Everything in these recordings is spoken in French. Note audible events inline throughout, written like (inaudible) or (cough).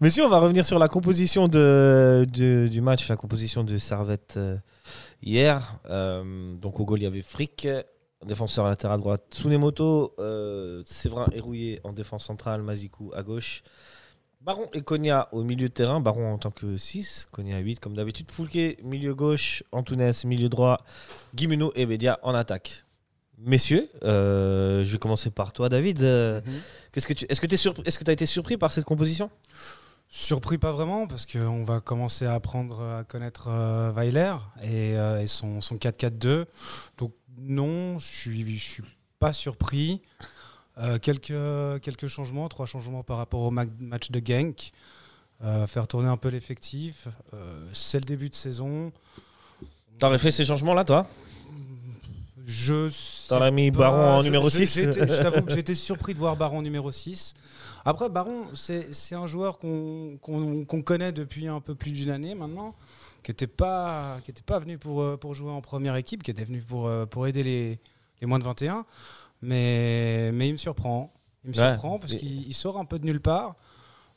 Messieurs, on va revenir sur la composition de, de- du match, la composition de Servette euh, hier. Euh, donc au goal, il y avait Frick, défenseur latéral droite, Tsunemoto, euh, Séverin Hérouillé en défense centrale, Mazikou à gauche. Baron et Konya au milieu de terrain, Baron en tant que 6, Konya 8 comme d'habitude. Foulquet, milieu gauche, Antunes, milieu droit, Guimeno et Bedia en attaque. Messieurs, euh, je vais commencer par toi, David. Euh, Qu'est-ce que tu, est-ce que tu est-ce que as été surpris par cette composition? Surpris pas vraiment parce qu'on va commencer à apprendre à connaître euh, Weiler et, euh, et son, son 4-4-2. Donc non, je suis, je suis pas surpris. Euh, quelques, quelques changements, trois changements par rapport au ma- match de Genk. Faire tourner un peu l'effectif. C'est le début de saison. T'aurais fait ces changements-là, toi? Je sais T'aurais mis Baron en numéro je- 6 j'ai été- Je t'avoue que j'étais (laughs) surpris de voir Baron numéro 6. Après, Baron, c'est un joueur qu'on connaît depuis un peu plus d'une année maintenant, qui n'était pas, qui était pas venu pour, euh, pour jouer en première équipe, qui était venu pour, euh, pour aider les, les moins de 21. Mais, mais il me surprend. Il me Ouais. surprend parce qu'il il sort un peu de nulle part.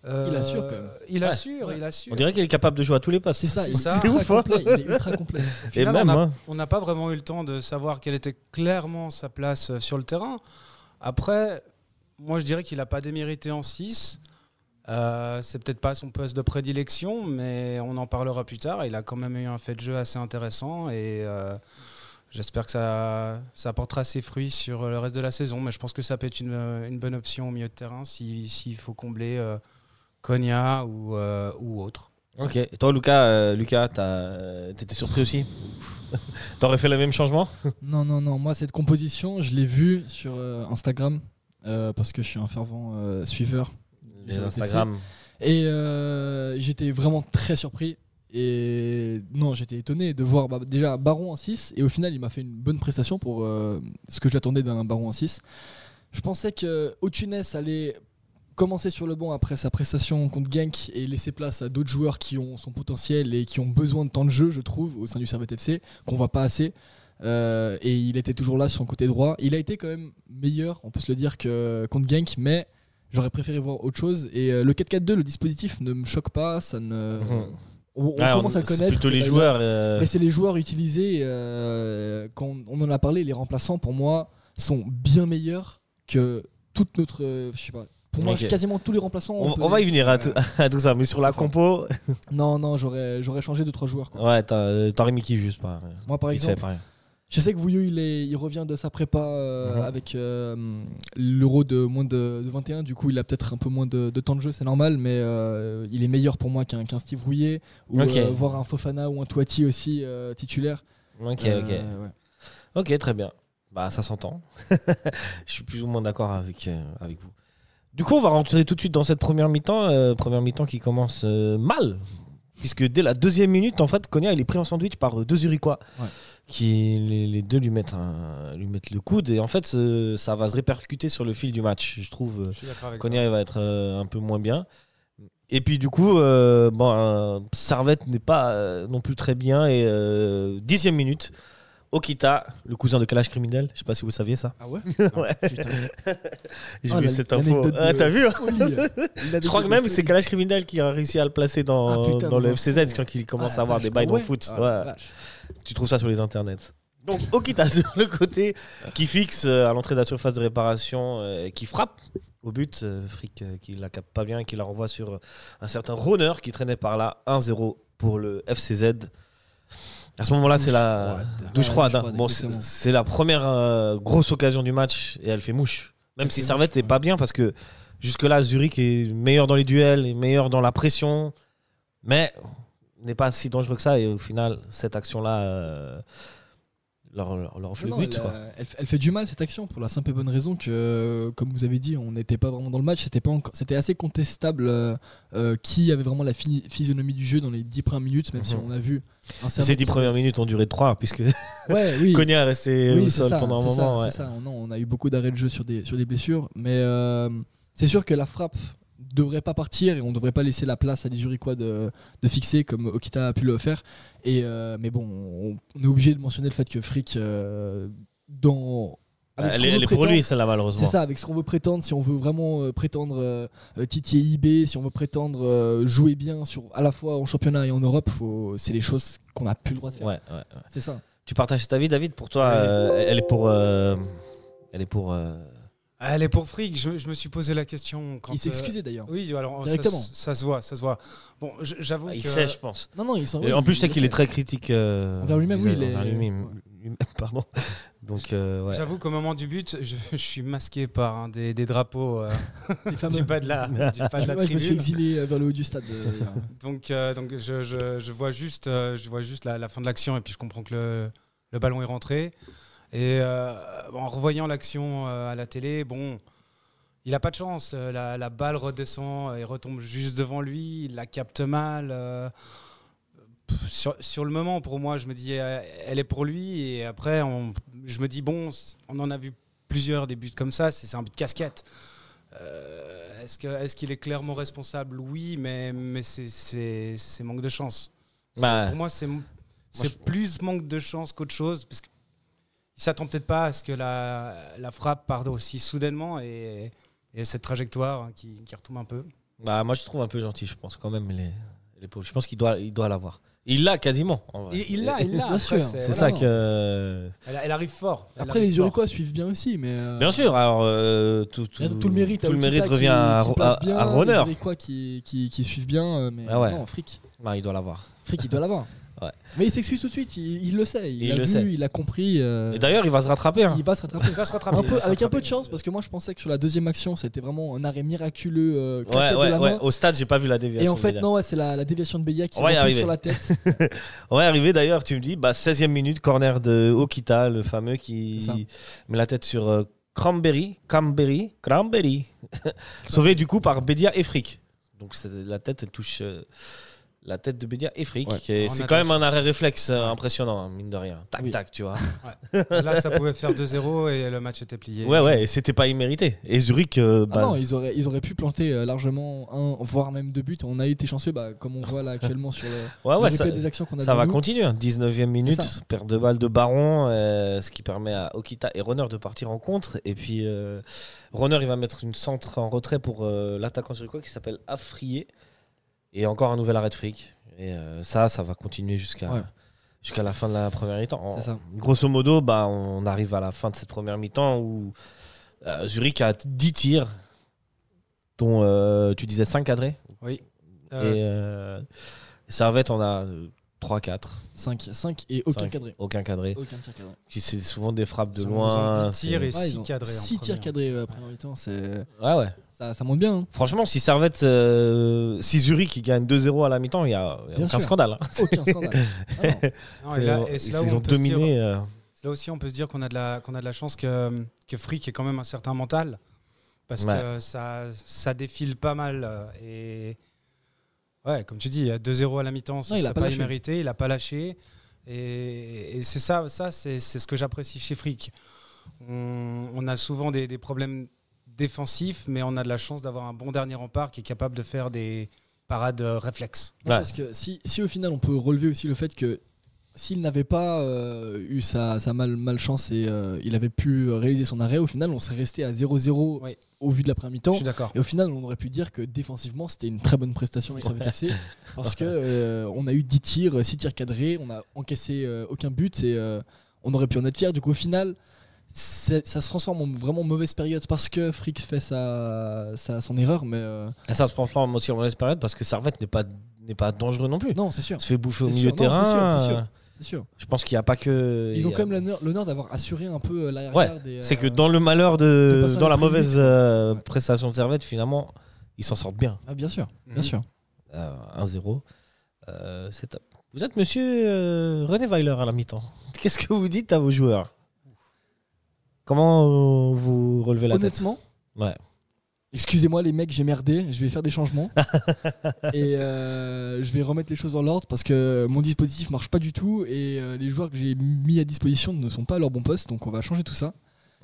Il assure, quand même. Il Ouais. assure, Ouais. il assure. On dirait qu'il est capable de jouer à tous les postes. C'est ça, C'est ouf, hein. complet, il est ultra (laughs) complet. Et même, on hein. on n'a pas vraiment eu le temps de savoir quelle était clairement sa place euh, sur le terrain. Après, moi je dirais qu'il n'a pas démérité en 6. Euh, c'est peut-être pas son poste de prédilection, mais on en parlera plus tard. Il a quand même eu un fait de jeu assez intéressant et euh, j'espère que ça, ça apportera ses fruits sur le reste de la saison. Mais je pense que ça peut être une, une bonne option au milieu de terrain si- s'il faut combler euh, Konya ou, euh, ou autre. Ok. Et toi, Lucas, euh, Lucas t'as- euh, t'étais surpris aussi? (laughs) T'aurais fait le même changement? Non, non, non. Moi, cette composition, je l'ai vue sur euh, Instagram euh, parce que je suis un fervent euh, suiveur. Les Instagram. Et euh, j'étais vraiment très surpris. Et non, j'étais étonné de voir bah, déjà Baron en 6. Et au final, il m'a fait une bonne prestation pour euh, ce que j'attendais d'un Baron en 6. Je pensais que Otunes allait commencer sur le banc après sa prestation contre Genk et laisser place à d'autres joueurs qui ont son potentiel et qui ont besoin de temps de jeu, je trouve, au sein du Servette FC, qu'on voit pas assez. Euh, et il était toujours là sur son côté droit. Il a été quand même meilleur, on peut se le dire, que contre Genk, mais j'aurais préféré voir autre chose. Et euh, le 4-4-2, le dispositif ne me choque pas, ça ne. Mhm. On, on Ouais, commence on- à le c'est connaître. plutôt les c'est joueurs. euh, Mais c'est les joueurs utilisés, quand on en a parlé, les remplaçants, pour moi, sont bien meilleurs que toute notre. je sais pas. Pour moi, Ok. quasiment tous les remplaçants. On, peut on va y venir à, tout- (laughs) à tout ça, mais sur la compo, Non, non, j'aurais, j'aurais changé deux trois joueurs. quoi. ouais, t'as- euh, t'aurais mis qui juste par Moi, par exemple, je sais que Vouillot, il, est, il revient de sa prépa euh, Mhm. avec euh, l'euro de moins de, de 21. Du coup, il a peut-être un peu moins de, de temps de jeu, c'est normal, mais euh, il est meilleur pour moi qu'un, Steve Rouillet ou Ok. euh, voir un Fofana ou un Toiti aussi euh, titulaire. Ok, Euh, ok. ouais. Ok, très bien. Bah, ça s'entend. (laughs) Je suis plus ou moins d'accord avec, euh, avec vous. Du coup, on va rentrer tout de suite dans cette première mi-temps. euh, première mi-temps qui commence euh, mal. Puisque dès la deuxième minute, en fait, Konya il est pris en sandwich par euh, deux Uriquois. Ouais. Qui, les, les deux lui mettent, un- lui mettent le coude. Et en fait, ça va se répercuter sur le fil du match. Je trouve. Konya il va être un peu moins bien. Et puis du coup, bon, Servette n'est pas non plus très bien. Et dixième minute, Okita, le cousin de Kalash Criminel, je sais pas si vous saviez ça. Ah ouais? (laughs) Ouais. Putain. (laughs) J'ai Ah, vu cette info. Ah, T'as vu hein? (laughs) Je crois que même c'est Kalash Criminel qui a réussi à le placer dans, Ah, putain, dans le FCZ quand il commence Ah, à avoir des bails Ah dans le foot. Ah. Tu trouves ça sur les internets. Donc Okita sur le côté qui fixe euh, à l'entrée de la surface de réparation euh, et qui frappe au but. euh, Frick euh, qui la capte pas bien et qui la renvoie sur un certain Roner qui traînait par là. 1-0 pour le FCZ. À ce moment-là, c'est la douche froide. hein. froide, Bon, c'est la première euh, grosse occasion du match et elle fait mouche. Même si Servette n'est pas bien parce que jusque-là, Zurich est meilleur dans les duels, est meilleur dans la pression, mais n'est pas si dangereux que ça. Et au final, cette action-là euh, leur, leur, leur fait Non, le but. elle, quoi. elle fait- elle fait du mal cette action pour la simple et bonne raison que, comme vous avez dit, on n'était pas vraiment dans le match. C'était pas encore- c'était assez contestable euh, euh, qui avait vraiment la physionomie du jeu dans les 10 premières minutes, même si Mhm. on a vu. Ces Servette dix qui- premières minutes ont duré trois puisque Ouais, oui. (laughs) Konya est resté Oui, au sol ça, pendant un ça, moment. ouais. c'est ça. Non, on a eu beaucoup d'arrêts de jeu sur des, sur des blessures, mais euh, c'est sûr que la frappe devrait pas partir et on devrait pas laisser la place à des Uriquois de, de fixer comme Okita a pu le faire. Et, euh, mais bon, on, on est obligé de mentionner le fait que Frick, euh, dans Elle est, veut elle est pour lui, celle-là, malheureusement. C'est ça, avec ce qu'on veut prétendre, si on veut vraiment euh, prétendre titiller IB, si on veut prétendre euh, jouer bien sur à la fois en championnat et en Europe, faut... c'est les choses qu'on n'a plus le droit de faire. Ouais, ouais, ouais. C'est ça. Tu partages cet avis, David? Pour toi, euh, elle est pour. euh, elle est pour. Elle est pour fric. Je, je me suis posé la question quand. Il s'est euh, excusé d'ailleurs. Oui, alors ça- Directement. Ça, se voit, ça se voit. Bon, j'avoue Ah, il que. sait, je pense. Non, non, sont. Et en plus, je sais qu'il est très critique. euh, Envers lui-même, oui, il envers lui-même, ouais. lui-même, (laughs) pardon. Donc, euh, ouais. J'avoue qu'au moment du but, je, je suis masqué par un des, des drapeaux euh, (laughs) du bas de la, (laughs) du bas de la Ouais, je me suis tribune. exilé euh, vers le haut du stade. euh. Donc, euh, donc je, je- je vois juste, euh, je vois juste la, la fin de l'action et puis je comprends que le, le ballon est rentré. Et euh, en revoyant l'action euh, à la télé, bon, il a pas de chance. Euh, La, la balle redescend et retombe juste devant lui. Il la capte mal. sur, sur le moment, pour moi, je me dis, elle est pour lui. Et après, on- je me dis, bon, on en a vu plusieurs des buts comme ça. C'est un but de casquette. Euh, Est-ce que- est-ce qu'il est, clairement responsable? Oui, mais, mais c'est- manque de chance. Bah, Pour moi, c'est plus manque de chance qu'autre chose. Parce qu'il s'attend peut-être pas à ce que la, la frappe parte aussi soudainement et, et cette trajectoire hein, qui, qui retombe un peu. Bah, moi, je trouve un peu gentil, je pense, quand même. Les, les pauvres. Je pense qu'il doit il doit l'avoir. Il l'a quasiment. en vrai. Il l'a, il l'a. Bien Après, sûr, C'est voilà. ça que. Elle, elle arrive fort. Elle Après, arrive les. Uriquois suivent bien aussi, mais. euh, Bien sûr, alors euh, tout, tout, tout le mérite, tout le qui- revient à, qui à, bien, à Runner. Les qui, qui, qui suivent bien, euh, mais Ah ouais. non, Frick. Bah, il doit l'avoir. Frick, il doit l'avoir. (laughs) Ouais. Mais il s'excuse tout de suite, il, il le sait, il, Il a le vu, sait. il a compris. euh, Et d'ailleurs, il va se rattraper. hein. il va se rattraper. Il va se rattraper. Un il va se avec un peu rattraper. de chance, parce que moi je pensais que sur la deuxième action, c'était vraiment un arrêt miraculeux, euh, Ouais, de ouais, la ouais. main. Au stade, j'ai pas vu la déviation. Et en fait, non, ouais, c'est la, la déviation de Bédia qui arriver. sur la tête. (laughs) On va y arriver d'ailleurs, tu me dis, bah, 16e minute, corner de Okita, le fameux qui met la tête sur euh, Cranberry, Cranberry, Cranberry. (laughs) Sauvé du coup par Bédia et Frick. Donc la tête, elle touche euh, la tête de Bédia et Frick. Ouais. C'est a quand même un arrêt réflexe euh, Ouais. impressionnant, mine de rien. Tac, Oui. tac, tu vois. (laughs) Là, ça pouvait faire 2-0 et le match était plié. Ouais, ouais, et c'était pas immérité. Et Zurich, euh, Ah bah, non, ils auraient, ils auraient pu planter euh, largement un, voire même deux buts. On a été chanceux, bah, comme on voit là actuellement sur le, ouais, le ouais, replay ça, des actions qu'on a ça va nous. continuer. hein. 19e minute, perte de balle de Baron, euh, ce qui permet à Okita et Runner de partir en contre. Et puis euh, Runner, il va mettre une centre en retrait pour euh, l'attaquant zurichois qui s'appelle Afrier. Et encore un nouvel arrêt de fric. Et euh, ça, ça va continuer jusqu'à Ouais. jusqu'à la fin de la première mi-temps. Grosso modo, bah, on arrive à la fin de cette première mi-temps où euh, Zurich a 10 tirs, dont euh, tu disais 5 cadrés. Oui. Et Servette, on a 3-4. 5, 5 et aucun Cinq. cadré. Aucun cadré. Aucun tir cadré. Qui C'est souvent des frappes de loin. ils ont 10 tirs et Ouais, ils 6 ont cadrés. en six tirs première. cadrés euh, première mi-temps, c'est Ouais, ouais. ça, ça monte bien. hein. Franchement, si Servette, euh, si Zurich gagne 2-0 à la mi-temps, il y a, il y a aucun sûr. scandale. hein. Aucun scandale. (laughs) Ah ils on ont se dire- dominé. euh, Là aussi, on peut se dire qu'on a de la, qu'on a de la chance que, que Frick ait quand même un certain mental. Parce Ouais. que ça, ça défile pas mal. euh, Et ouais, comme tu dis, il y a 2-0 à la mi-temps, ce Non, il a serait pas pas immérité, il a pas lâché. Et, et c'est ça, ça c'est ce que j'apprécie chez Frick. On, on a souvent des, des problèmes défensifs, mais on a de la chance d'avoir un bon dernier rempart qui est capable de faire des parades euh, réflexes. Ouais. Parce que si, si au final on peut relever aussi le fait que s'il n'avait pas euh, eu sa, sa mal, malchance et euh, il avait pu réaliser son arrêt, au final on serait resté à 0-0 Oui. au vu de la première Je mi-temps. suis d'accord. Et au final, on aurait pu dire que défensivement, c'était une très bonne prestation du Servette FC (laughs) parce que euh, on a eu 10 tirs, 6 tirs cadrés, on a encaissé euh, aucun but et on aurait pu en être fier. Du coup, au final, ça se transforme en vraiment mauvaise période parce que Frick fait sa, sa- son erreur, mais euh, ça se prend pas en mauvaise période parce que Servette n'est pas, n'est pas dangereux non plus. non, c'est sûr, On se fait bouffer au milieu sûr. de Non, c'est terrain. sûr, c'est sûr. Euh, c'est sûr. Je pense qu'il n'y a pas que. Ils ont quand même l'honneur- d'avoir assuré un peu euh, l'arrière-garde. et, C'est que euh, dans le malheur de Dans la mauvaise euh, Ouais. prestation de Servette, finalement, ils s'en sortent bien. Ah, bien sûr, bien Mhm. sûr. Euh, 1-0. Euh, c'est top. Vous êtes monsieur euh, René Weiler à la mi-temps. (laughs) Qu'est-ce que vous dites à vos joueurs? Comment euh, vous relevez la Honnêtement, tête Ouais. Excusez-moi les mecs, j'ai merdé, je vais faire des changements (laughs) et euh, je vais remettre les choses dans l'ordre parce que mon dispositif marche pas du tout et euh, les joueurs que j'ai mis à disposition ne sont pas à leur bon poste, donc on va changer tout ça.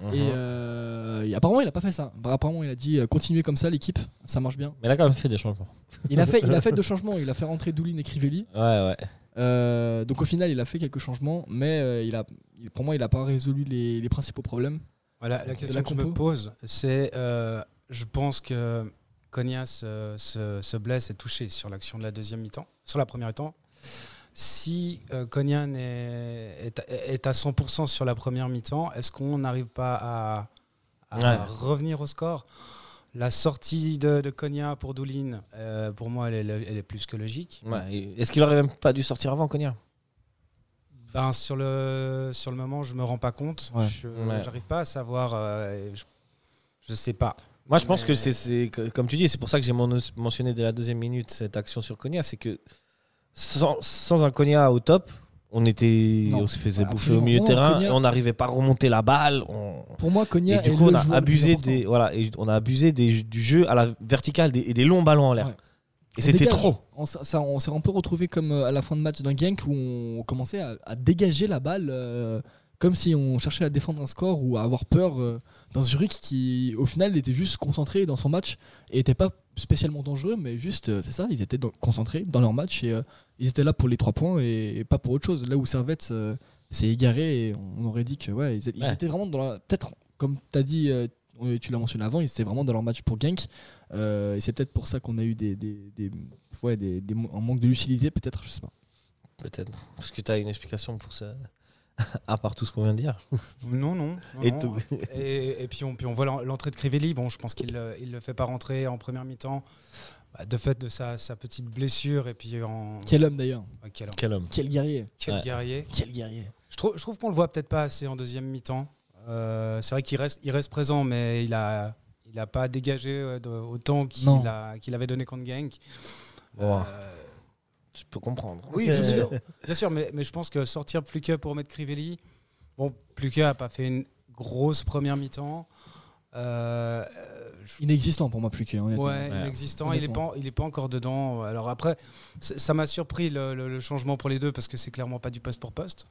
Mhm. Et, euh, et apparemment, il a pas fait ça. Apparemment, il a dit euh, continuez comme ça, l'équipe, ça marche bien. Mais il a quand même fait des changements. Il a fait, il a fait (laughs) deux changements. Il a fait rentrer Doulin et Crivelli. Ouais, ouais. Euh, donc au final, il a fait quelques changements, mais euh, il a, il- pour moi, il n'a pas résolu les, les principaux problèmes. Voilà, la question la que je me pose, c'est euh, je pense que Cognas euh, se, se blesse et est touché sur l'action de la deuxième mi-temps, sur la première mi-temps. Si euh, Cognan est, est, est à 100% sur la première mi-temps, est-ce qu'on n'arrive pas à, à Ouais. revenir au score? La sortie de, de Cognac pour Doulin, euh, pour moi, elle est, elle est plus que logique. Ouais, Est-ce qu'il aurait même pas dû sortir avant, Cognac Ben, sur, le, sur le moment, je me rends pas compte. Ouais. Je Ouais. n'arrive pas à savoir. euh, je, je sais pas. Moi, je pense Mais- que c'est- c'est comme tu dis, c'est pour ça que j'ai mentionné dès la deuxième minute cette action sur Cognac, c'est que sans, sans un Cognac au top, on était, Non, on se faisait ouais, bouffer au milieu de terrain, et on n'arrivait pas à remonter la balle. on- Pour moi, Et Cognac du est coup, le on a abusé des, voilà, et on a abusé des, du jeu à la verticale des- et des longs ballons en l'air. Ouais. Et On c'était trop. On, s- ça- on s'est un peu retrouvé comme euh, à la fin de match d'un gank où on commençait à, à dégager la balle euh, comme si on cherchait à défendre un score ou à avoir peur euh, d'un Zurich qui au final était juste concentré dans son match et était pas spécialement dangereux mais juste euh, c'est ça ils étaient dans- concentrés dans leur match et euh, ils étaient là pour les trois points et, et pas pour autre chose là où Servette s'est égaré et on aurait dit que ouais ils, ils Ouais. étaient vraiment dans la peut-être comme tu as dit tu l'as mentionné avant ils étaient vraiment dans leur match pour gank euh, et c'est peut-être pour ça qu'on a eu des, des, des- ouais, des, un manque de lucidité, peut-être, je sais pas. Peut-être. Parce que tu as une explication pour ça. (laughs) à part tout ce qu'on vient de dire. (laughs) Non, non. non, Et non. tout. Et, et puis, on, puis on voit l'en- l'entrée de Crivelli. Bon, je pense qu'il ne le fait pas rentrer en première mi-temps. bah, de fait de sa, sa petite blessure. Et puis, en. Quel homme d'ailleurs quel, Quel homme. Quel guerrier quel Ouais. guerrier. Quel guerrier Je trouve, je trouve qu'on le voit peut-être pas assez en deuxième mi-temps. Euh, c'est vrai qu'il reste, il reste présent, mais il a, il a pas dégagé euh, autant qu'il avait donné contre Genk. Bon. Euh, Je peux comprendre. Oui, bien sûr. (laughs) Bien sûr, mais, mais je pense que sortir Pluquet pour mettre Crivelli, bon, Pluquet a pas fait une grosse première mi-temps. Euh, je- Inexistant pour moi, plus que. honnêtement. ouais, Ouais. inexistant. Il n'est pas, il est pas encore dedans. Alors après, ça m'a surpris le, le- le changement pour les deux parce que c'est clairement pas du poste pour poste.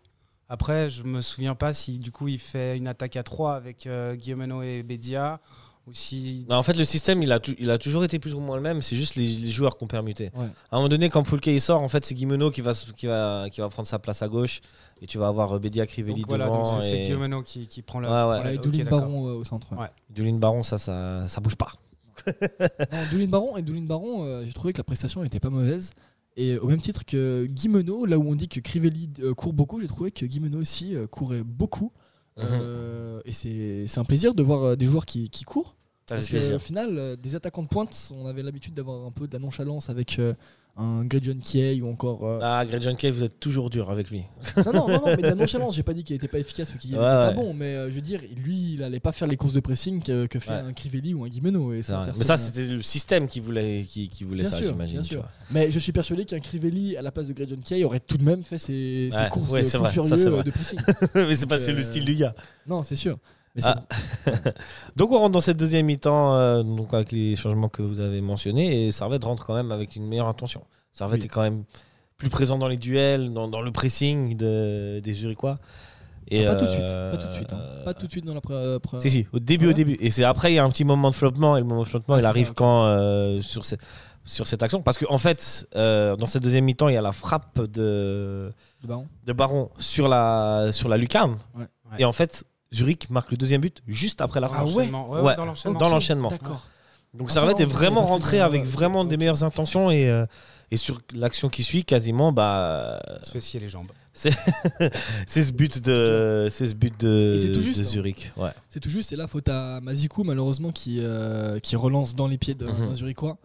Après, je me souviens pas si du coup il fait une attaque à 3 avec euh, Guillemeno et Bedia ou si. Non, en fait, le système, il a, tou- il a toujours été plus ou moins le même. C'est juste les, les joueurs qui ont permuté. Ouais. À un moment donné, quand Poulke il sort, en fait, c'est Guimeno qui va, s- qui, va, qui va prendre sa place à gauche. Et tu vas avoir euh, Bédia Crivelli Donc voilà, devant. c'est et Guillemeno qui, qui prend le. Ouais, ouais. Baron euh, au centre. Doulin Baron, ça, ça, ça bouge pas. (laughs) Non, Doulin Baron et Doulin Baron, euh, j'ai trouvé que la prestation n'était pas mauvaise. Et au même titre que Guimeno, là où on dit que Crivelli euh, court beaucoup, j'ai trouvé que Guimeno aussi euh, courait beaucoup. Euh, et c'est c'est un plaisir de voir euh, des joueurs qui, qui courent. Parce qu'au final, euh, des attaquants de pointe, on avait l'habitude d'avoir un peu de la nonchalance avec euh, un Greg John Kay ou encore. euh, Ah, Greg John Kay, vous êtes toujours dur avec lui. Non, non, non, non, mais de la nonchalance, j'ai pas dit qu'il était pas efficace ou qu'il était Ouais, pas ouais. bon, mais euh, je veux dire, lui, il allait pas faire les courses de pressing que, que fait Ouais. un Crivelli ou un Guimeno. Et ça, Mais ça, c'était le système qui voulait, qui, qui voulait Bien ça, sûr, j'imagine. bien tu sûr. vois. Mais je suis persuadé qu'un Crivelli à la place de Greg Kay aurait tout de même fait ses, ses Ouais, courses ouais, de c'est fou vrai, ça, furieux c'est euh, vrai. de pressing. (laughs) Mais c'est pas c'est euh, le style du gars. non, c'est sûr. Mais Ah. (laughs) Donc on rentre dans cette deuxième mi-temps euh, donc avec les changements que vous avez mentionnés et Servette rentre quand même avec une meilleure intention. Servette Oui. est quand même plus présent dans les duels, dans, dans le pressing de- des Zurichois. Et, Ah, pas tout de suite, euh, pas tout de suite. hein. euh, Pas tout de suite dans la pre- pre- Si, si, au début, Ah au début. Et c'est après, il y a un petit moment de flottement. Et le moment de flottement, Ah, il arrive ça, quand euh, sur, ce- sur cette action. Parce qu'en en fait, dans cette deuxième mi-temps, il y a la frappe de, baron. de Baron sur la, sur la lucarne. Ouais. Ouais. Et en fait, Zurich marque le deuxième but juste après la l'enchaînement. Ouais, Ouais. ouais, dans l'enchaînement. Dans l'enchaînement. D'accord. Donc Ah, Servette ça, est vraiment rentré avec vraiment des meilleures intentions. Et, euh, et sur l'action qui suit, quasiment, bah, se fait scier les jambes. c'est (laughs) ce but de, c'est ce but de, tout juste, de hein. Zurich. Ouais. C'est tout juste, et là, faute à Mazikou, malheureusement, qui, euh, qui relance dans les pieds d'un Mhm. d'un Zurichois.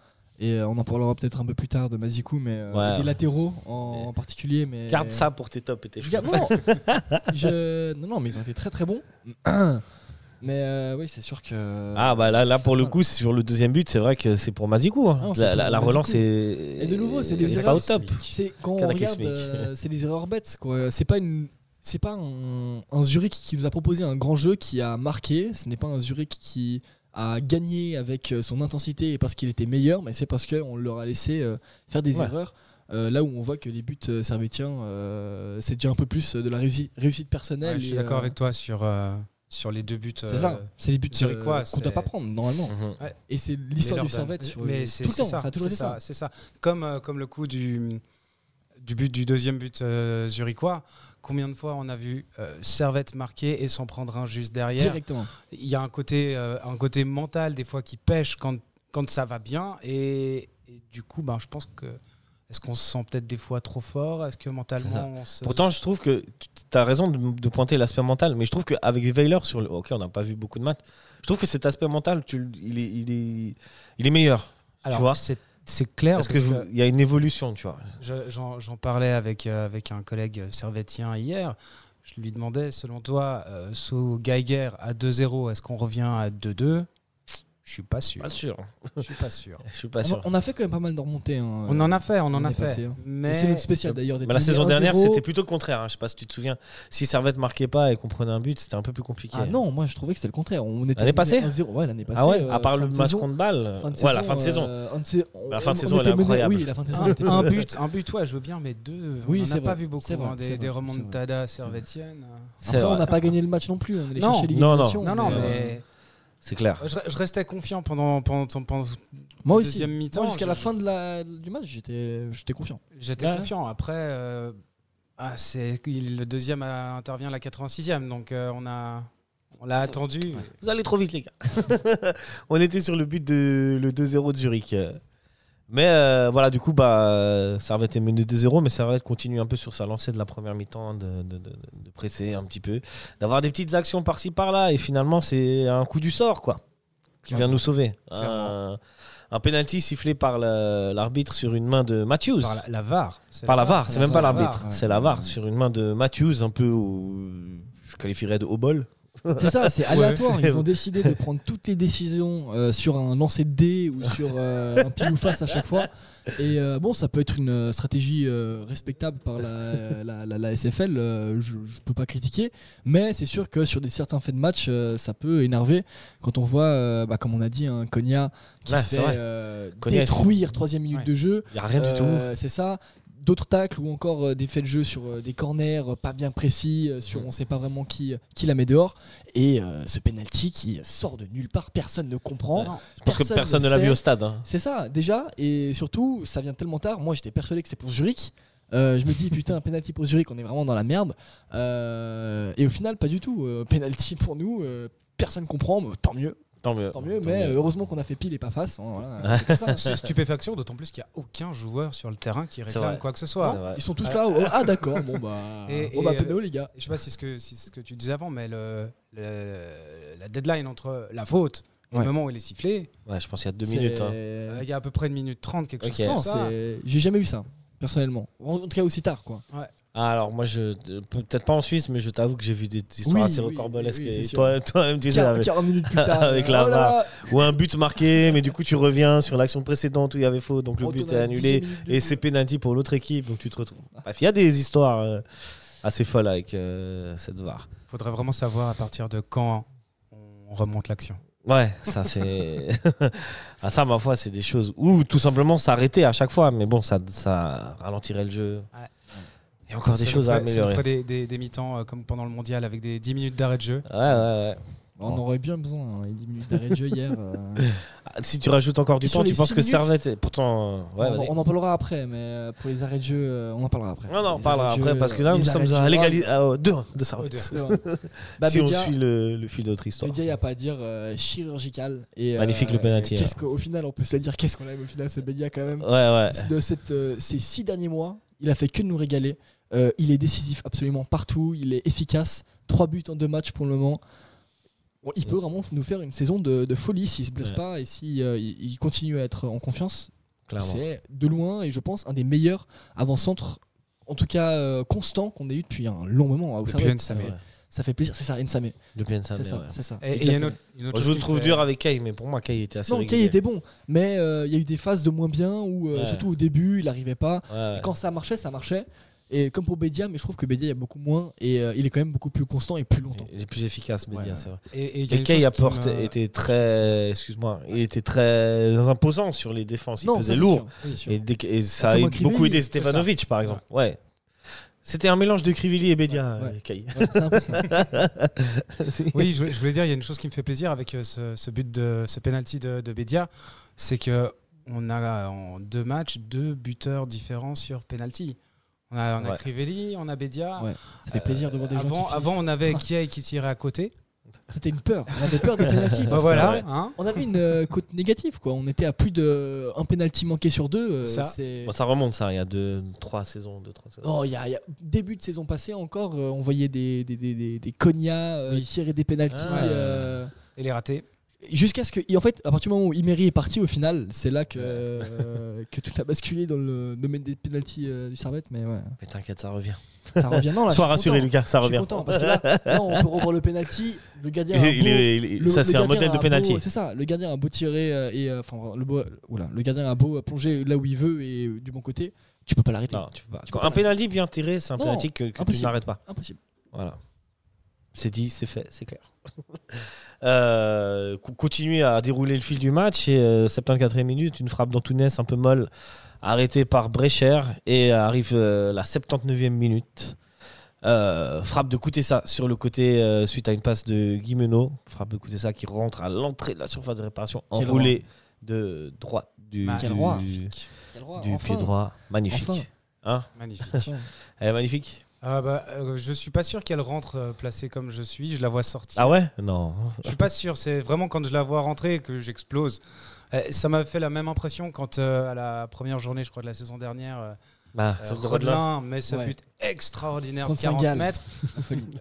Et euh, on en parlera peut-être un peu plus tard de Mazikou, mais euh, Ouais. des latéraux en, en particulier. Mais... Garde ça pour tes tops et tes Je garde- non. (laughs) Je- non, non, mais ils ont été très très bons. (clears throat) mais euh, oui, c'est sûr que. Ah bah là, là pour le coup sur le deuxième but c'est vrai que c'est pour Mazikou. hein. Non, la, relance est Et de nouveau, c'est des erreurs pas au top. C'est quand on regarde, euh, c'est des erreurs bêtes. quoi. C'est pas une, c'est pas un, un Zurich qui nous a proposé un grand jeu qui a marqué. Ce n'est pas un Zurich qui a gagné avec euh, son intensité et parce qu'il était meilleur, mais c'est parce qu'on leur a laissé euh, faire des Ouais. erreurs. Euh, là où on voit que les buts servétiens, euh, c'est déjà un peu plus de la réussite, réussite personnelle. Ouais, je suis d'accord euh, avec toi sur, euh, sur les deux buts. C'est euh, ça, c'est les buts zurichois, euh, qu'on c'est- doit pas prendre normalement. Mhm. Et c'est l'histoire du Servette sur Mais tout c'est le temps. Ça, a toujours c'est été ça. C'est ça. Comme, euh, comme le coup du, du but du deuxième but euh, zurichois, combien de fois on a vu euh, Servette marquer et s'en prendre un juste derrière Directement. Il y a un côté, euh, un côté mental des fois qui pêche quand, quand ça va bien et, et du coup, ben, je pense que est-ce qu'on se sent peut-être des fois trop fort? Est-ce que mentalement on se... Pourtant, je trouve que tu as raison de, de pointer l'aspect mental, mais je trouve qu'avec Weiler, sur le... ok, on n'a pas vu beaucoup de matchs, je trouve que cet aspect mental, tu, il, est, il, est, il est meilleur. Alors, vois? c'est c'est clair Parce parce qu'il y a une évolution, tu vois. Je- J'en j'en parlais avec, euh, avec un collègue servetien hier. Je lui demandais, selon toi, euh, sous Geiger à 2-0, est-ce qu'on revient à 2-2 Je suis pas sûr. Pas sûr. Je suis pas sûr. (laughs) Je suis pas On, sûr. on a fait quand même pas mal de remontées. hein. On en a fait, on en on a fait. passé, hein. Mais C'est notre spécial d'ailleurs. Mais la saison dernière, 1-0. c'était plutôt le contraire. hein. Je sais pas si tu te souviens. Si Servette marquait pas et qu'on prenait un but, c'était un peu plus compliqué. Ah non, moi je trouvais que c'était le contraire. On était L'année passée 1-0. Ouais, l'année passée. Ah ouais euh, À part le match contre de Ouais, la fin de saison. euh, on- La fin de on- saison, on elle est incroyable. Oui, la fin de saison. un, était un folle. but, un but, ouais, je veux bien, mais deux, Oui, on c'est n'en a pas vu beaucoup. c'est c'est des, c'est remontadas servétiennes. C'est Après, on n'a pas gagné le match non plus. On Non, chercher non, l'élimination. Non, non, mais, euh, mais C'est clair. je, je restais confiant pendant, pendant, pendant Moi le aussi. deuxième mi-temps. Moi, jusqu'à la fin de la, du match, j'étais j'étais confiant. J'étais Ouais. confiant. Après, euh, ah, il- le deuxième a- intervient à la 86e, donc euh, on a on l'a attendu. Vous allez trop vite, les gars. (laughs) on était sur le but de le 2-0 de Zurich. Mais euh, voilà, du coup, bah, Servette est mené 2-0, mais Servette continue un peu sur sa lancée de la première mi-temps, de, de- de- de presser un petit peu, d'avoir des petites actions par-ci par-là, et finalement, c'est un coup du sort, quoi, qui vient nous sauver. Un, un penalty sifflé par l'arbitre sur une main de Matthews. Par la, la VAR. c'est Par la VAR, c'est même pas l'arbitre, c'est la VAR sur une main de Matthews, un peu, au- je qualifierais de haut bol. C'est ça, c'est aléatoire. Ils ont décidé de prendre toutes les décisions euh, sur un lancer de dés ou (laughs) sur euh, un pile ou face à chaque fois. Et euh, bon, ça peut être une stratégie respectable par la, la, la- la SFL, je, je peux pas critiquer. Mais c'est sûr que sur des certains faits de match, ça peut énerver quand on voit, bah, comme on a dit, un Konya qui Ouais, se fait détruire troisième minute Ouais. de jeu. Il n'y a rien du tout. C'est ça. D'autres tacles ou encore euh, des faits de jeu sur euh, des corners euh, pas bien précis, sur on sait pas vraiment qui, qui la met dehors. Et euh, ce penalty qui sort de nulle part, personne ne comprend. Non. Parce que personne ne l'a vu au stade. hein. C'est ça, déjà. Et surtout, ça vient tellement tard. Moi, j'étais persuadé que c'est pour Zurich. Euh, je me dis, putain, un penalty pour Zurich, on est vraiment dans la merde. Euh, et au final, pas du tout. Penalty pour nous, personne comprend. mais tant mieux, Tant mieux. tant mieux. mais euh, heureusement qu'on a fait pile et pas face. hein, voilà, Ouais. c'est comme ça. C'est stupéfaction, d'autant plus qu'il n'y a aucun joueur sur le terrain qui réclame quoi que ce soit. Ils sont tous là. oh, ah, d'accord. Bon, bah, Et- bon, bah euh, péno, les gars. Je sais pas si c'est ce que, si c'est ce que tu disais avant, mais le, le- la deadline entre la faute et Ouais. le moment où il est sifflé, Ouais, je pense qu'il y a deux minutes. hein. euh, il y a à peu près une minute trente, quelque chose comme ça. J'ai jamais vu ça, personnellement. En tout cas, aussi tard, quoi. Ah, alors moi, je peut-être pas en Suisse, mais je t'avoue que j'ai vu des histoires Oui, assez rocambolesques. oui, oui, c'est et sûr. toi, toi-même, tu sais, 40, avec- 40 minutes plus tard. (laughs) Avec la oh là VAR. là, ou un but marqué, mais du coup, tu reviens sur l'action précédente où il y avait faux, donc le on but est annulé 10 minutes de et c'est penalty pour l'autre équipe, donc tu te retrouves. Bref, il y a des histoires euh, assez folles avec euh, cette VAR. faudrait vraiment savoir à partir de quand on remonte l'action. Ouais, ça c'est. (laughs) ah, ça, ma foi, c'est des choses. Ou tout simplement s'arrêter à chaque fois, mais bon, ça, ça ralentirait le jeu. Ouais. Il y a encore Ça des choses à ferait- ça améliorer. ferait des, des, des mi-temps euh, comme pendant le mondial avec des 10 minutes d'arrêt de jeu. Ouais, ouais, ouais. On aurait bien besoin, hein, les 10 minutes d'arrêt de jeu hier. euh, (laughs) Ah, Si tu rajoutes encore du Et temps, tu penses six que Servette. est- Pourtant, ouais, on, on en parlera après, mais euh, pour les arrêts de jeu, on en parlera après. Non, non, on parlera après jeu, parce que là, nous sommes de à jeu, l'égalité ah, de Servette. vrai. (laughs) Bah, si on Bédia- suit le, le fil de notre histoire. Bédia, il n'y a pas à dire euh, chirurgical. Et, euh, Magnifique le penalty, qu'est-ce qu'au- Au final, on peut se le dire, qu'est-ce qu'on aime au final, ce Bédia quand même. Ouais, ouais. De cette, euh, ces six derniers mois, il a fait que de nous régaler. Euh, il est décisif absolument partout, il est efficace. Trois buts en deux matchs pour le moment. Bon, il peut vraiment nous faire une saison de, de folie s'il se blesse Ouais. pas et s'il il continue à être en confiance. Clairement. C'est de loin et je pense un des meilleurs avant-centres, en tout cas euh, constant qu'on ait eu depuis un long moment. à Depuis Servette. ça, fait, ça fait plaisir, c'est ça, Nsame. Depuis Nsame, C'est ça, ouais. c'est ça. Et et il y a une autre, une autre je le trouve dur avec Kay, mais pour moi, Kay était assez Non, Kay était bon, mais euh, il y a eu des phases de moins bien où, euh, Ouais. surtout au début, il n'arrivait pas. Ouais, ouais. Et quand ça marchait, ça marchait. Et comme pour Bédia, mais je trouve que Bédia, il y a beaucoup moins et euh, il est quand même beaucoup plus constant et plus longtemps. Il est plus efficace, Ouais, ouais. c'est vrai. Et, et il y a Et Kay apporte me- était très, excuse-moi, il était très imposant sur les défenses. Il pesait c'est lourd. sûr. Et, dès que- et ça a beaucoup aidé Stefanovic, par exemple. Ouais. C'était un mélange de Crivelli et Bédia, Ouais. euh, Kay. Ouais, c'est un peu ça. (laughs) Oui, je, voulais- je voulais dire, il y a une chose qui me fait plaisir avec euh, ce, ce but de ce penalty de, de Bédia, c'est que on a en deux matchs deux buteurs différents sur penalty. On a, on a Ouais. Crivelli, on a Bédia. Ouais. Ça fait plaisir de voir des gens avant, qui avant, on avait Kiai qui tirait à côté. C'était une peur. On avait peur des pénaltys. Bah voilà. hein. On avait une euh, côte négative, quoi. On était à plus de un penalty manqué sur deux. euh, Ça. c'est- Bon, ça remonte, ça, il y a deux, trois saisons. Deux, trois saisons. Oh, il y a, il y a- début de saison passée encore, euh, on voyait des des des des, des cognas euh, Oui. tirer des pénaltys. Ah. euh, Et les ratés. Jusqu'à ce que, et en fait, à partir du moment où Imery est parti, au final, c'est là que euh, (laughs) que tout a basculé dans le domaine des pénaltys euh, du Servette. Mais ouais, Mais t'inquiète, ça revient. ça revient. Non, là, (laughs) Sois rassuré, content. Lucas, ça Je suis revient. content parce que là, (laughs) là, on peut revoir le penalty. Le gardien. Il a un est- il beau- il le- ça, c'est un modèle de penalty. C'est ça. Le gardien a beau tirer euh, et euh, enfin le beau, oula, le gardien a beau plonger là où il veut et du bon côté, tu peux pas l'arrêter. Non, tu peux pas. Tu peux un pas penalty bien tiré, c'est un Non, penalty que, que tu n'arrêtes pas. Impossible. Voilà. C'est dit, c'est fait, c'est clair. Euh, continuer à dérouler le fil du match et euh, 74e minute, une frappe d'Antunes un peu molle, arrêtée par Brecher et arrive euh, la 79e minute. Euh, frappe de Koutessa sur le côté euh, suite à une passe de Guimeno. Frappe de Koutessa qui rentre à l'entrée de la surface de réparation, enroulée de droite du, Ma- Quel du- roi. du Quel roi, pied enfin. droit. Magnifique. Enfin. Hein? Magnifique. Elle est magnifique. Ah bah, euh, je suis pas sûr qu'elle rentre euh, placée comme je suis. Je la vois sortir. Ah ouais? Non. Je suis pas sûr. C'est vraiment quand je la vois rentrer que j'explose. Euh, ça m'a fait la même impression quand euh, à la première journée, je crois de la saison dernière, euh, Bah, euh, c'est le droit de l'homme. Rodelin met ce Ouais. but extraordinaire de Contre 40 Saint-Gall. mètres.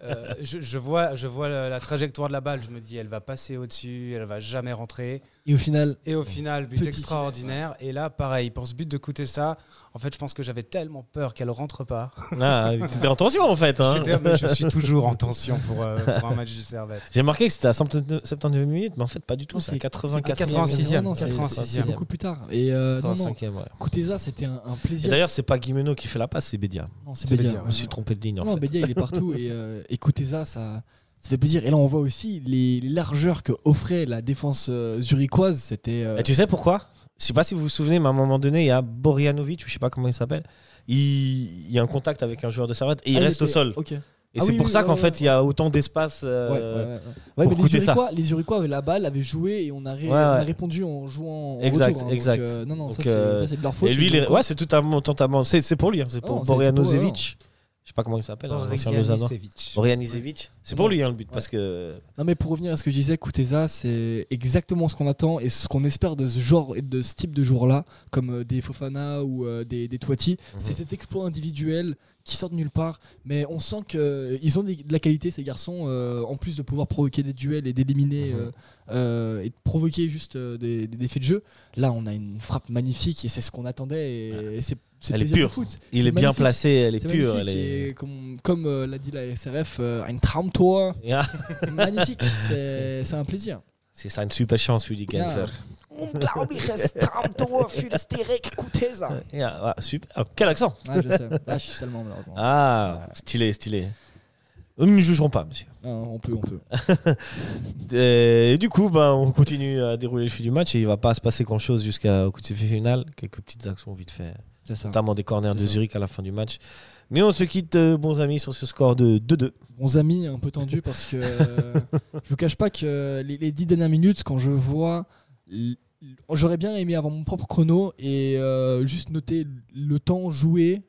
Euh, je, je vois, je vois la, la trajectoire de la balle. Je me dis, elle va passer au-dessus, elle va jamais rentrer. Et au final, Et au final, but extraordinaire. Et là, pareil, pour ce but de coûter ça, en fait, je pense que j'avais tellement peur qu'elle rentre pas. Ah, t'étais en tension en fait. hein. Je suis toujours en tension pour, euh, pour un match du Servette. J'ai marqué que c'était à 79 79 minutes, mais en fait pas du tout. C'est à c'est- 84 86e. Non, non, c'est- 86e. c'est- c'est beaucoup plus tard. Et euh, non, non, 85e, ouais. Kuteza, c'était un, plaisir. d'ailleurs, c'est pas Guimeno qui fait la passe, c'est Bédia. Non, c'est c'est Bédia. Je me suis trompé de ligne en Non, fait. Bédia, il est partout. et, (laughs) euh, et Kuteza, ça, ça fait plaisir. Et là, on voit aussi les, les largeurs que offrait la défense euh, zurichoise. C'était. euh, Et tu sais pourquoi? Je sais pas si vous vous souvenez, mais à un moment donné, il y a Borjanovic, je sais pas comment il s'appelle. Il, il y a un contact avec un joueur de Servette et il ah, reste au sol. Ok. Et Ah c'est oui, pour oui, ça qu'en ouais, fait, il y a autant d'espace. euh, Ouais, pour mais les ça. Les Zurichois avaient la balle, avaient joué et on a, ré- Ouais, on a ouais. répondu en jouant en Exact, retour, hein. Donc, exact. euh, non, non, Donc, ça, c'est- euh, de leur faute. Et lui, les ouais, c'est totalement, totalement. C'est c'est pour lui, hein, c'est pour Non, Je sais pas comment il s'appelle. Lausannois. Organisevic. Borjanicevic. C'est pour lui hein, le but ouais. parce que Non mais pour revenir à ce que je disais, Kuteza, c'est exactement ce qu'on attend et ce qu'on espère de ce genre et de ce type de joueurs-là, comme euh, des Fofana ou euh, des, des Toiti. Mhm. C'est cet exploit individuel qui sort de nulle part, mais on sent qu'ils ont des- de la qualité ces garçons, euh, en plus de pouvoir provoquer des duels et d'éliminer Mhm. euh, euh, et de provoquer juste euh, des, des effets de jeu. Là, on a une frappe magnifique et c'est ce qu'on attendait et, et c'est Elle est pure. foot. il est bien placé, elle est pure. magnifique Elle est... et comme, comme euh, l'a dit la SRF, euh, un Traumtor, Ja, (laughs) magnifique, c'est un plaisir. c'est ça une super chance für die Genfer. Unglaubliches Traumtor für das. Ja, ah, super. Ah, quel accent Ah, je sais. Là, je suis seulement malheureusement. Ah, stylé, stylé. Nous ne jugerons pas, monsieur. Ah, on peut, on peut. (laughs) Et du coup, bah, on continue à dérouler le fil du match et il va pas se passer grand chose jusqu'au coup de sifflet final. Quelques petites actions vite fait, ça. notamment des corners C'est de ça. Zurich à la fin du match. Mais on se quitte, euh, bons amis, sur ce score de 2-2. Bons amis, un peu tendu parce que euh, je vous cache pas que les, les dix dernières minutes, quand je vois. J'aurais bien aimé avoir mon propre chrono et euh, juste noter le temps joué.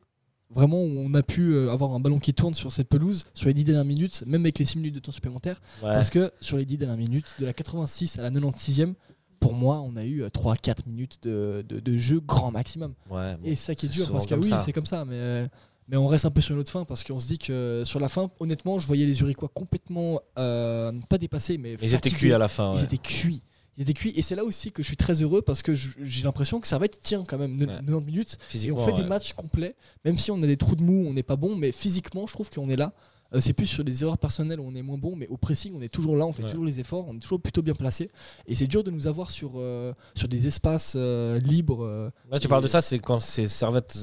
Vraiment, où on a pu euh, avoir un ballon qui tourne sur cette pelouse sur les 10 dernières minutes, même avec les 6 minutes de temps supplémentaire. Ouais. Parce que sur les 10 dernières minutes, de la 86 à la 96e, pour moi, on a eu 3-4 minutes de, de- de jeu grand maximum. Ouais, bon, Et c'est ça qui est dur, parce que oui, c'est comme ça, mais, euh, mais on reste un peu sur une autre fin, parce qu'on se dit que sur la fin, honnêtement, je voyais les Uriquois complètement, euh, pas dépassés, mais Ils étaient cuits à la fin. Ils ouais. étaient cuits. Ils étaient cuits. Et c'est là aussi que je suis très heureux, parce que j'ai l'impression que ça va être tient quand même, ne- Ouais. 90 minutes. Et on fait des matchs complets, même si on a des trous de mou, on n'est pas bon, mais physiquement, je trouve qu'on est là. Euh, c'est plus sur les erreurs personnelles où on est moins bon, mais au pressing, on est toujours là, on fait Ouais. toujours les efforts, on est toujours plutôt bien placé. Et c'est dur de nous avoir sur, euh, sur des espaces euh, libres. Là, tu parles de ça, c'est quand c'est Servette,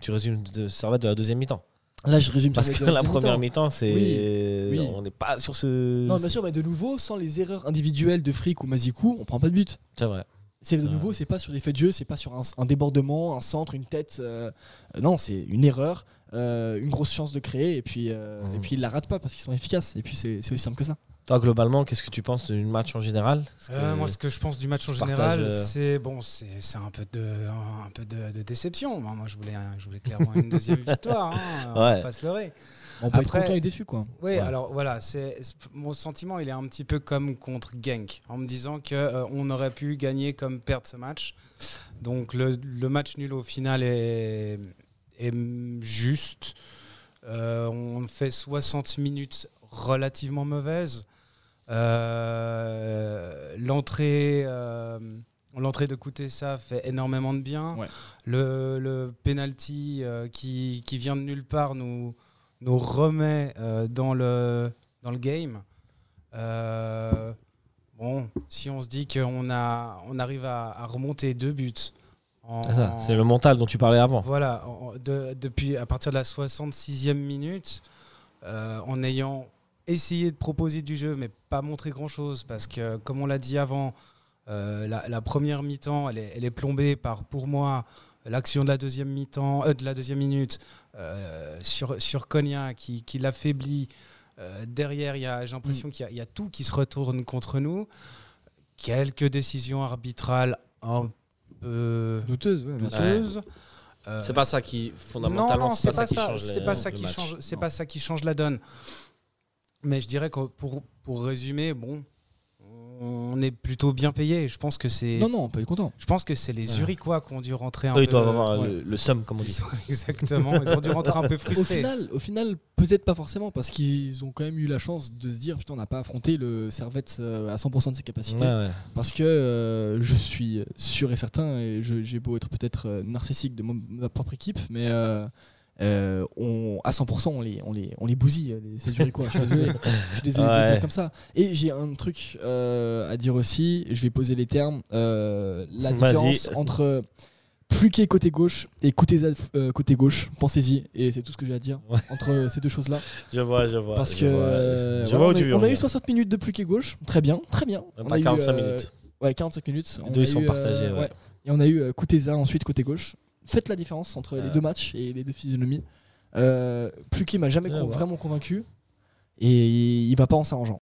tu résumes de Servette de la deuxième mi-temps. Là, je résume Parce que la (laughs) première mi-temps. c'est. Oui, oui. On n'est pas sur ce. Non, bien sûr, mais de nouveau, sans les erreurs individuelles de Frick ou Mazikou, on prend pas de but. C'est vrai. C'est de nouveau, c'est pas sur des faits de jeu, c'est pas sur un, un débordement, un centre, une tête. euh, non, c'est une erreur, euh, une grosse chance de créer, et puis, euh, Mhm. et puis ils la ratent pas parce qu'ils sont efficaces. Et puis c'est aussi simple que ça. Toi, globalement, qu'est-ce que tu penses du match en général? Euh, moi, ce que je pense du match en général, c'est bon, c'est c'est un peu de un, peu de, de déception. Moi, je voulais je voulais clairement une deuxième (laughs) victoire. Hein, on va pas se leurrer. On peut Après- être content et déçu, quoi. Oui, Ouais. alors voilà, c'est c'est- mon sentiment, il est un petit peu comme contre Genk, en me disant que euh, on aurait pu gagner comme perdre ce match. Donc le, le match nul au final est, est juste. Euh, on fait 60 minutes relativement mauvaises. Euh, L'entrée. euh, L'entrée de Koutessa fait énormément de bien. Ouais. Le, le penalty qui, qui vient de nulle part nous, nous remet dans, le, dans le game. Bon, si on se dit qu'on a, on arrive à, à remonter deux buts. En- Ah, ça, C'est le mental dont tu parlais avant. voilà, en- de- depuis à partir de la 66e minute, euh, en ayant essayé de proposer du jeu, mais pas montré grand-chose, parce que, comme on l'a dit avant, euh, la, la première mi-temps, elle est, elle est plombée par, pour moi, l'action de la deuxième mi-temps, euh, de la deuxième minute euh, sur sur Konya qui, qui l'affaiblit. Euh, derrière, il y a- j'ai l'impression qu'il y a- il y, a tout qui se retourne contre nous. Quelques décisions arbitrales un peu Douteuse, ouais. Euh, C'est pas ça qui, non, fondamentalement, non, c'est pas, ça C'est pas ça qui change. C'est Non. pas ça qui change la donne. Mais je dirais que pour pour résumer, bon, on est plutôt bien payé. Je pense que c'est. Non, non, on peut être content. Je pense que c'est les. Zurichois qui ont dû rentrer un Eux, ils peu. doivent avoir ouais. le, le seum, comme on Ils dit. (laughs) Exactement. Ils ont dû rentrer un peu Au frustrés. final, au final peut-être pas forcément, parce qu'ils ont quand même eu la chance de se dire putain, on n'a pas affronté le Servette euh, à 100% de ses capacités. Ouais, ouais. Parce que euh, je suis sûr et certain, et j'ai beau être peut-être euh, narcissique de mon- ma propre équipe, mais euh, euh, on, à 100% on les, on les, on les bousille, les, Zurichois. Je suis désolé, (laughs) je suis désolé de le dire comme ça. Et j'ai un truc euh, à dire aussi, je vais poser les termes. euh, la différence entre Fluquet côté gauche et Kuteza euh, côté gauche, pensez-y, et c'est tout ce que j'ai à dire Ouais. entre ces deux choses-là. (laughs) Je vois, je vois. Parce je que vois, je voilà, vois où on, a, on eu venir. 60 minutes de Fluquet gauche, très bien, très bien. Même On pas a eu, 45 euh, minutes. Ouais, 45 minutes. Les deux, ils sont eu, partagés, ouais. Et on a eu Kuteza ensuite côté gauche. Faites la différence entre les deux matchs et les deux physionomies. Euh, Pluquet m'a jamais con- vraiment convaincu et il va pas en s'arrangeant.